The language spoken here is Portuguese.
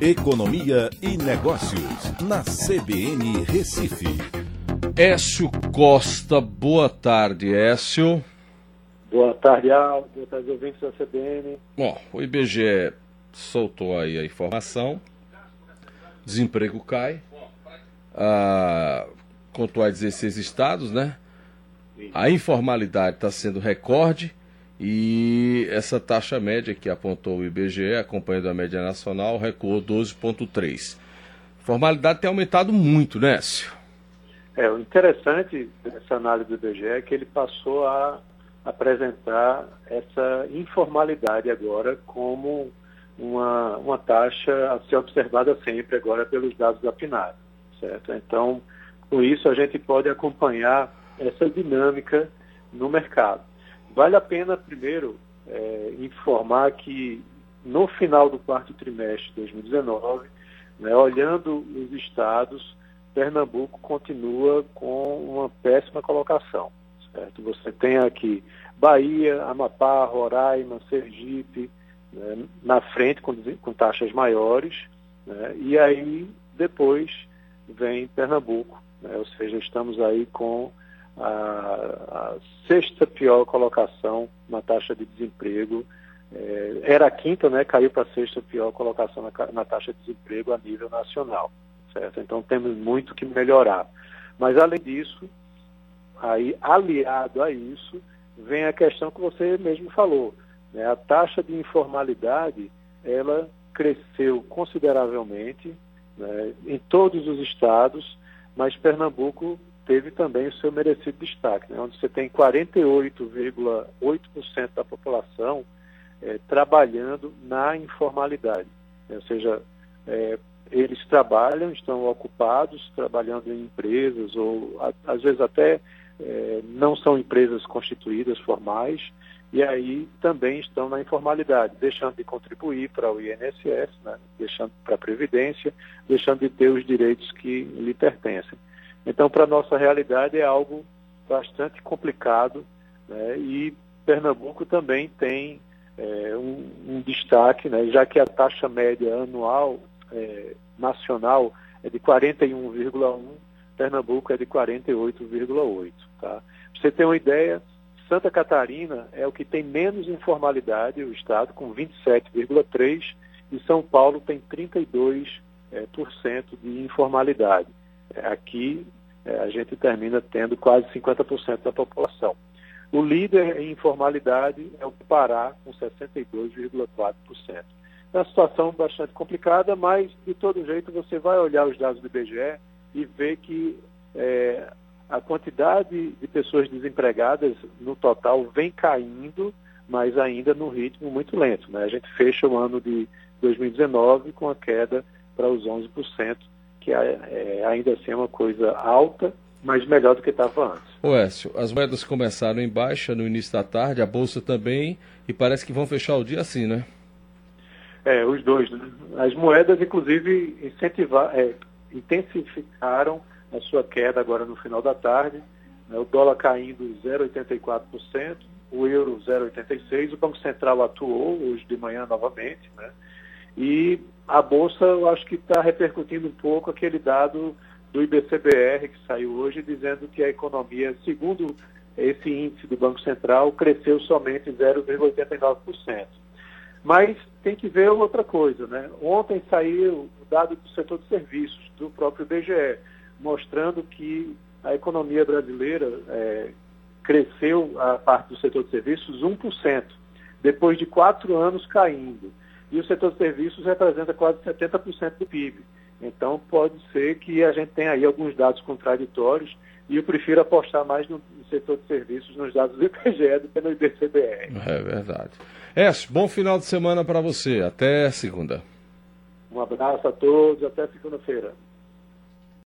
Economia e Negócios, na CBN Recife. Écio Costa, boa tarde, Écio. Boa tarde, Aldo. Boa tarde, ouvintes da CBN. Bom, o IBGE soltou aí a informação. Desemprego cai. Ah, contou a 16 estados, né? A informalidade está sendo recorde e essa taxa média que apontou o IBGE, acompanhando a média nacional, recuou 12,3. Formalidade tem aumentado muito, né, Écio? É, o interessante dessa análise do IBGE é que ele passou a apresentar essa informalidade agora como uma, uma taxa a ser observada sempre agora pelos dados da PNAD, certo? Então, com isso a gente pode acompanhar essa dinâmica no mercado. Vale a pena, primeiro, é, informar que no final do quarto trimestre de 2019, né, olhando os estados, Pernambuco continua com uma péssima colocação. Certo? Você tem aqui Bahia, Amapá, Roraima, Sergipe, né, na frente com, com taxas maiores, né, e aí depois vem Pernambuco, né, ou seja, estamos aí com a, a sexta pior colocação na taxa de desemprego. É, era a quinta, né? Caiu para a sexta pior colocação na, na, taxa de desemprego a nível nacional. Certo? Então temos muito que melhorar. Mas além disso, aí aliado a isso, vem a questão que você mesmo falou. Né? A taxa de informalidade ela cresceu consideravelmente né, em todos os estados, mas Pernambuco teve também o seu merecido destaque, né, onde você tem 48,8% da população é, trabalhando na informalidade. Né, ou seja, é, eles trabalham, estão ocupados, trabalhando em empresas, ou a, às vezes até é, não são empresas constituídas formais, e aí também estão na informalidade, deixando de contribuir para o INSS, né, deixando para a Previdência, deixando de ter os direitos que lhe pertencem. Então, para a nossa realidade é algo bastante complicado né? e Pernambuco também tem é, um, um, destaque, né? já que a taxa média anual é, nacional é de 41,1, Pernambuco é de 48,8. Tá? Para você ter uma ideia, Santa Catarina é o que tem menos informalidade, o estado, com 27,3%, e São Paulo tem 32% é, de informalidade. Aqui é, a gente termina tendo quase 50% da população. O líder em informalidade é o Pará, com 62,4%. É uma situação bastante complicada, mas de todo jeito você vai olhar os dados do IBGE e ver que é, a quantidade de pessoas desempregadas no total vem caindo, mas ainda num ritmo muito lento. Né? A gente fecha o ano de 2019 com a queda para os 11%, que é, é, ainda assim é uma coisa alta, mas melhor do que estava antes. O Écio, as moedas começaram em baixa no início da tarde, a bolsa também, e parece que vão fechar o dia assim, né? É, os dois. Né? As moedas, inclusive, incentivar, é, intensificaram a sua queda agora no final da tarde. Né? O dólar caindo 0,84%, o euro 0,86%. O Banco Central atuou hoje de manhã novamente, né? E a Bolsa, eu acho que está repercutindo um pouco aquele dado do IBCBR que saiu hoje, dizendo que a economia, segundo esse índice do Banco Central, cresceu somente 0,89%. Mas tem que ver outra coisa, né? Ontem saiu o dado do setor de serviços, do próprio IBGE, mostrando que a economia brasileira é, cresceu, a parte do setor de serviços, 1%, depois de quatro anos caindo e o setor de serviços representa quase 70% do PIB. Então, pode ser que a gente tenha aí alguns dados contraditórios e eu prefiro apostar mais no, setor de serviços, nos dados do IPGE do que no IBCBR. É verdade. Écio, bom final de semana para você. Até segunda. Um abraço a todos, até segunda-feira.